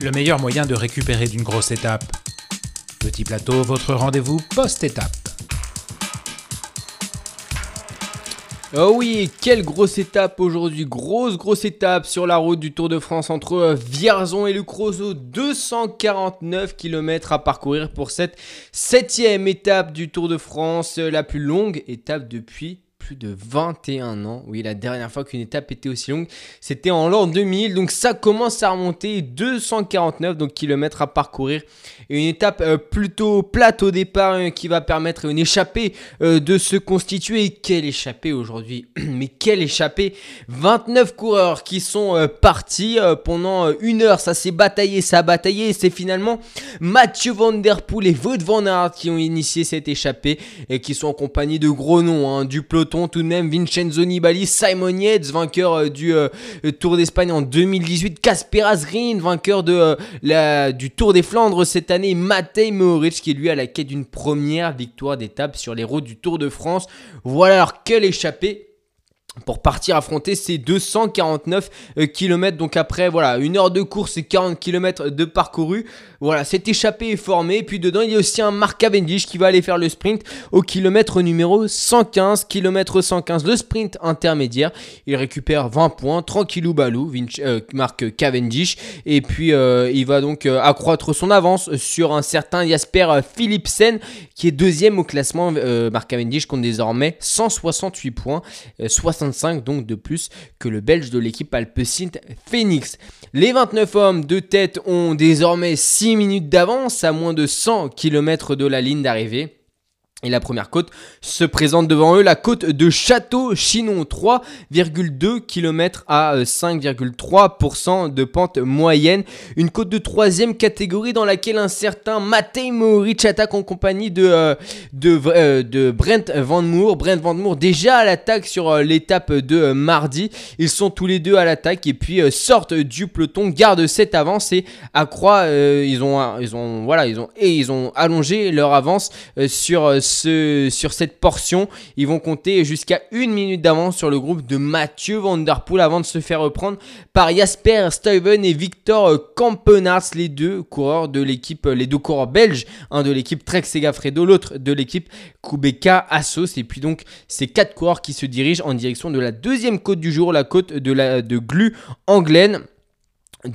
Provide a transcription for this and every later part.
le meilleur moyen de récupérer d'une grosse étape. Petit plateau, votre rendez-vous post-étape. Oh oui, quelle grosse étape aujourd'hui, grosse grosse étape sur la route du Tour de France entre euh, Vierzon et le Creusot, 249 km à parcourir pour cette septième étape du Tour de France, euh, la plus longue étape depuis plus de 21 ans. Oui, la dernière fois qu'une étape était aussi longue, c'était en l'an 2000. Donc ça commence à remonter 249 donc, kilomètres à parcourir. Une étape euh, plutôt plate au départ hein, qui va permettre une échappée euh, de se constituer. Quelle échappée aujourd'hui? Mais quelle échappée? 29 coureurs qui sont euh, partis pendant une heure. Ça s'est bataillé, ça a bataillé. C'est finalement Mathieu Van Der Poel et Wout Van Aert qui ont initié cette échappée et qui sont en compagnie de gros noms hein, du peloton tout de même Vincenzo Nibali, Simon Yates, vainqueur euh, du euh, Tour d'Espagne en 2018, Casper Asgreen, vainqueur de, euh, la, du Tour des Flandres cette année, Matej Mohoric qui est lui à la quête d'une première victoire d'étape sur les routes du Tour de France. Voilà alors quelle échappée pour partir affronter ces 249 km. Donc après, voilà, une heure de course et 40 km de parcouru. Voilà, cette échappée est formée. Puis dedans, il y a aussi un Mark Cavendish qui va aller faire le sprint au kilomètre numéro 115. Kilomètre 115, le sprint intermédiaire. Il récupère 20 points, tranquillou balou, euh, Mark Cavendish. Et puis, euh, il va donc euh, accroître son avance sur un certain Jasper Philipsen qui est deuxième au classement. Mark Cavendish compte désormais 168 points, 65 donc de plus que le Belge de l'équipe Alpecin Phoenix. Les 29 hommes de tête ont désormais 6 minutes d'avance à moins de 100 km de la ligne d'arrivée. Et la première côte se présente devant eux, la côte de Château-Chinon, 3,2 km à 5,3% de pente moyenne. Une côte de troisième catégorie dans laquelle un certain Matej Mohoric attaque en compagnie de, euh, de, euh, de, Brent Van Moor. Brent Van Moor déjà à l'attaque sur euh, l'étape de mardi. Ils sont tous les deux à l'attaque et puis sortent du peloton, gardent cette avance et accroît. ils, ont, ils, ont, voilà, ils, ont, et ils ont allongé leur avance sur sur cette portion. Ils vont compter jusqu'à une minute d'avance sur le groupe de Mathieu Van Der Poel avant de se faire reprendre par Jasper Stuyven et Victor Campenars, les deux coureurs de l'équipe, les deux coureurs belges, un de l'équipe Trek Segafredo, l'autre de l'équipe Kubeka Assos. Et puis donc ces quatre coureurs qui se dirigent en direction de la deuxième côte du jour, la côte de, la, de Glu Anglaine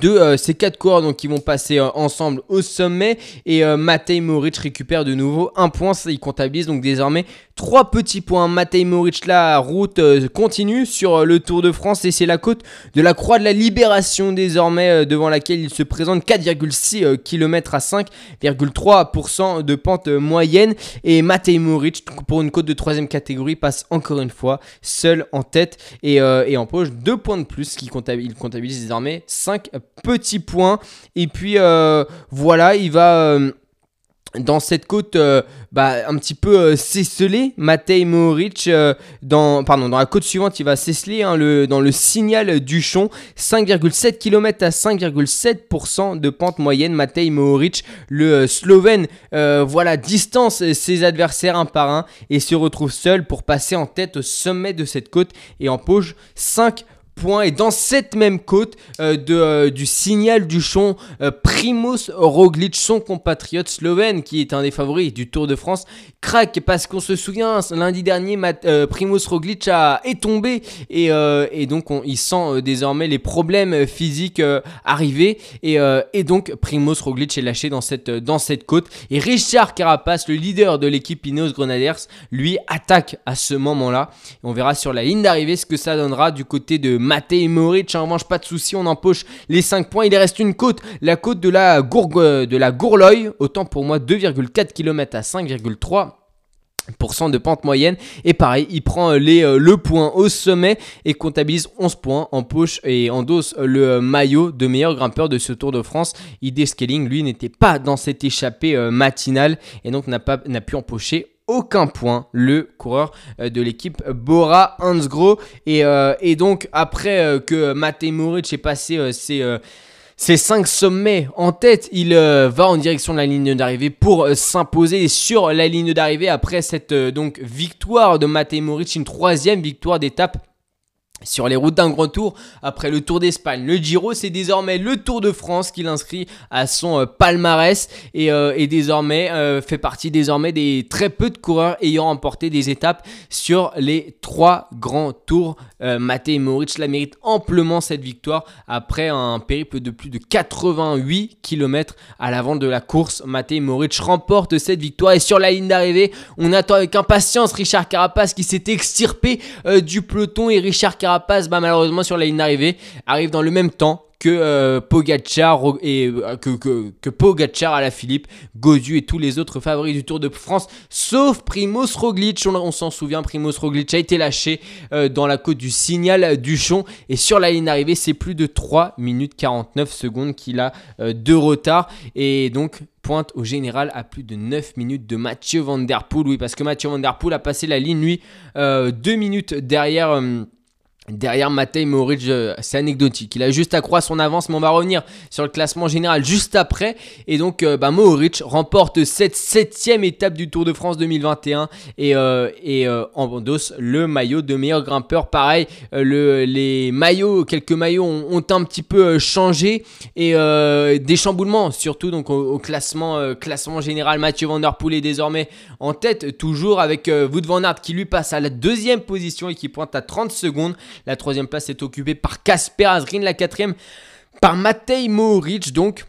de euh, ces quatre coureurs donc, qui vont passer euh, ensemble au sommet. Et euh, Matej Moric récupère de nouveau un point, il comptabilise donc désormais trois petits points. Matej Moric la route continue sur le Tour de France et c'est la côte de la Croix de la Libération désormais devant laquelle il se présente 4,6 km à 5,3% de pente moyenne. Et Matej Moric pour une côte de troisième catégorie passe encore une fois seul en tête et, et en poche deux points de plus, qui comptabilise, il comptabilise désormais 5 petit point. Et puis euh, voilà, il va euh, dans cette côte euh, bah, un petit peu s'esseler. Matej Mohoric, dans, pardon, dans la côte suivante, il va s'esseler hein, le, dans le signal du Chon. 5,7 km à 5,7% de pente moyenne. Matej Mohoric, le Slovène, voilà, distance ses adversaires un par un et se retrouve seul pour passer en tête au sommet de cette côte et en poche 5 et dans cette même côte euh, de, euh, du signal du champ, euh, Roglic, son compatriote slovène, qui est un des favoris du Tour de France, craque parce qu'on se souvient, lundi dernier, Primoz Roglic a, est tombé et, et donc on, il sent désormais les problèmes physiques arriver et, et, donc Primoz Roglic est lâché dans cette, dans cette côte et Richard Carapace, le leader de l'équipe Ineos Grenadiers, lui attaque à ce moment-là. On verra sur la ligne d'arrivée ce que ça donnera du côté de Matej Moric, en revanche, pas de souci, on empoche les 5 points. Il reste une côte, la côte de la, Gourgue, de la Gourloy. Autant pour moi, 2,4 km à 5,3% de pente moyenne et pareil il prend les, euh, le point au sommet et comptabilise 11 points en poche et endosse le euh, maillot de meilleur grimpeur de ce Tour de France ID Scaling lui n'était pas dans cette échappée euh, matinale et donc n'a pas n'a pu empocher aucun point le coureur euh, de l'équipe Bora Hansgrohe. Et, euh, et donc après euh, que Matej Moric ait passé ses, ses 5 sommets en tête, il va en direction de la ligne d'arrivée pour s'imposer sur la ligne d'arrivée après cette donc victoire de Matej Moric, une troisième victoire d'étape sur les routes d'un grand tour. Après le Tour d'Espagne, le Giro, c'est désormais le Tour de France qui l'inscrit à son euh, palmarès et, euh, désormais euh, fait partie désormais des très peu de coureurs ayant remporté des étapes sur les trois grands tours. Matej Moric la mérite amplement cette victoire après un périple de plus de 88 km à l'avant de la course. Matej Moric remporte cette victoire et sur la ligne d'arrivée, on attend avec impatience Richard Carapace qui s'est extirpé du peloton et Richard Carapace Carapace, bah, malheureusement, sur la ligne d'arrivée, arrive dans le même temps que euh, Pogacar et euh, que, que, Pogacar à la Philippe, Godu et tous les autres favoris du Tour de France, sauf Primoz Roglic. On, s'en souvient, Primoz Roglic a été lâché euh, dans la côte du Signal Duchon et sur la ligne d'arrivée, c'est plus de 3 minutes 49 secondes qu'il a de retard et donc pointe au général à plus de 9 minutes de Mathieu Van Der Poel. Oui, parce que Mathieu Van Der Poel a passé la ligne lui 2 minutes derrière Derrière Matej Moric, euh, c'est anecdotique. Il a juste accroît son avance, mais on va revenir sur le classement général juste après. Et donc, euh, bah, remporte cette septième étape du Tour de France 2021 et, euh, et endosse le maillot de meilleur grimpeur. Pareil, le, les maillots, quelques maillots ont, un petit peu changé et des chamboulements, surtout donc au, classement, classement général. Mathieu Van Der Poel est désormais en tête, toujours avec Wout Van Aert qui lui passe à la deuxième position et qui pointe à 30 secondes. La troisième place est occupée par Casper Asgreen. La quatrième par Matej Mohoric. Donc,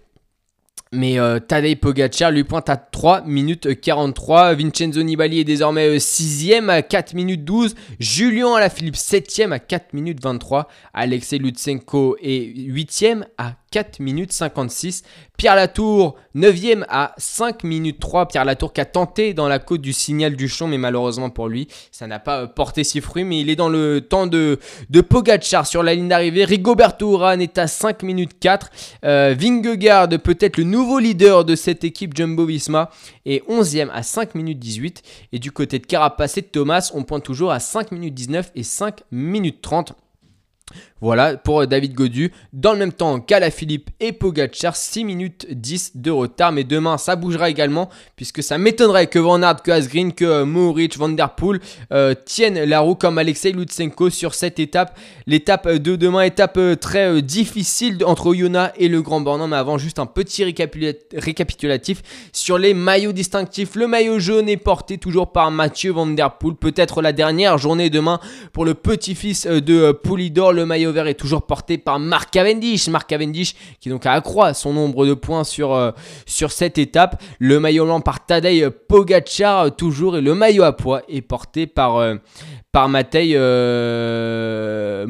mais euh, Tadej Pogacar lui pointe à 3 minutes 43. Vincenzo Nibali est désormais 6ème euh, à 4 minutes 12. Julien Alaphilippe 7ème à 4 minutes 23. Alexei Lutsenko est 8ème à 4 minutes 56. Pierre Latour, 9ème à 5 minutes 3. Pierre Latour qui a tenté dans la côte du signal du champ, mais malheureusement pour lui, ça n'a pas euh, porté ses fruits. Mais il est dans le temps de, de Pogacar sur la ligne d'arrivée. Rigoberto Urán est à 5 minutes 4. Euh, peut-être le nouveau leader de cette équipe Jumbo-Visma, est 11ème à 5 minutes 18. Et du côté de Carapace et de Thomas, on pointe toujours à 5 minutes 19 et 5 minutes 30. Voilà pour euh, David Godu. Dans le même temps, Philippe et Pogacar, 6 minutes 10 de retard. Mais demain, ça bougera également, puisque ça m'étonnerait que Van Aert, que Asgreen, que euh, Mohoric, Van euh, tiennent la roue comme Alexei Lutsenko sur cette étape. L'étape de demain, étape très difficile entre Oyonnax et le Grand Bornand. Mais avant, juste un petit récapitulatif sur les maillots distinctifs. Le maillot jaune est porté toujours par Mathieu Van. Peut-être la dernière journée demain pour le petit-fils de Poulidor. Le maillot vert est toujours porté par Mark Cavendish. Mark Cavendish qui donc accroît son nombre de points sur, euh, sur cette étape. Le maillot blanc par Tadej Pogacar euh, toujours et le maillot à poids est porté par, euh, par Matej euh,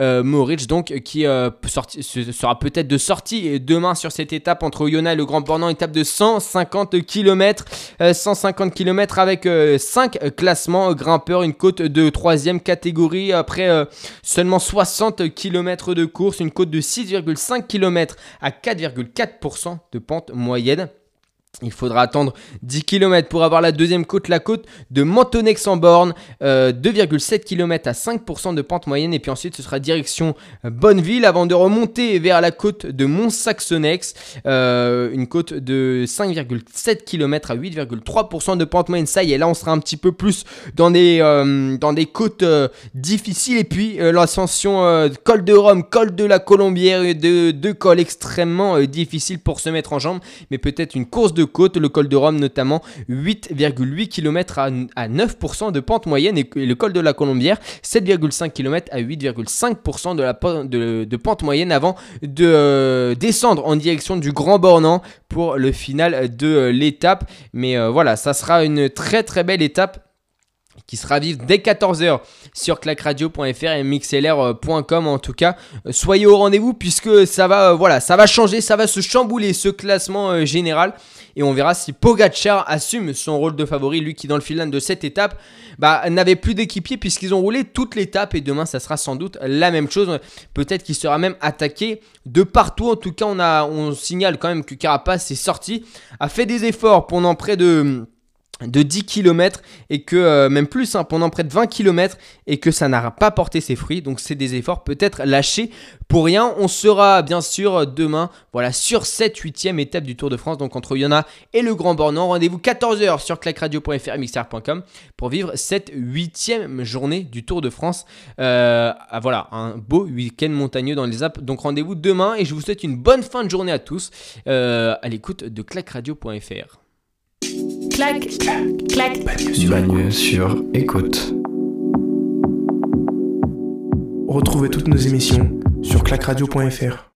euh, donc qui euh, sera peut-être de sortie demain sur cette étape entre Oyonnax et le Grand Bornand, étape de 150 km, 150 km avec 5 classements. Grimpeurs, une côte de 3 catégorie après seulement 60 km de course, une côte de 6,5 km à 4,4% de pente moyenne. Il faudra attendre 10 km pour avoir la deuxième côte, la côte de Mentonex en borne, 2,7 km à 5% de pente moyenne. Et puis ensuite, ce sera direction Bonneville avant de remonter vers la côte de Mont-Saxonex, euh, une côte de 5,7 km à 8,3% de pente moyenne. Ça y est, là, on sera un petit peu plus dans des, euh, dans des côtes euh, difficiles. Et puis l'ascension col de Rome, col de la Colombière, deux, deux cols extrêmement difficiles pour se mettre en jambes, mais peut-être une course de côte, le col de Rome notamment 8,8 km à, 9% de pente moyenne et, le col de la Colombière 7,5 km à 8,5% de, de, pente moyenne avant de euh, descendre en direction du Grand Bornand pour le final de euh, l'étape. Mais euh, voilà, ça sera une très très belle étape qui sera vive dès 14h sur clacradio.fr et mixlr.com en tout cas. Soyez au rendez-vous puisque ça va voilà, ça va changer, ça va se chambouler ce classement général et on verra si Pogacar assume son rôle de favori, lui qui dans le filan de cette étape bah, n'avait plus d'équipier puisqu'ils ont roulé toute l'étape et demain ça sera sans doute la même chose. Peut-être qu'il sera même attaqué de partout. En tout cas, on, a, on signale quand même que Carapace est sorti, a fait des efforts pendant près de de 10 km et que euh, même plus hein, pendant près de 20 km et que ça n'a pas porté ses fruits. Donc c'est des efforts peut-être lâchés pour rien. On sera bien sûr demain voilà sur cette huitième étape du Tour de France. Donc entre Yona et le Grand Bornand rendez-vous 14h sur clacradio.fr mixer.com pour vivre cette huitième journée du Tour de France. Euh, ah, voilà un beau week-end montagneux dans les Alpes. Donc rendez-vous demain et je vous souhaite une bonne fin de journée à tous euh, à l'écoute de clacradio.fr Clac, clac, Bagneux sur écoute. Retrouvez toutes nos émissions sur clacradio.fr.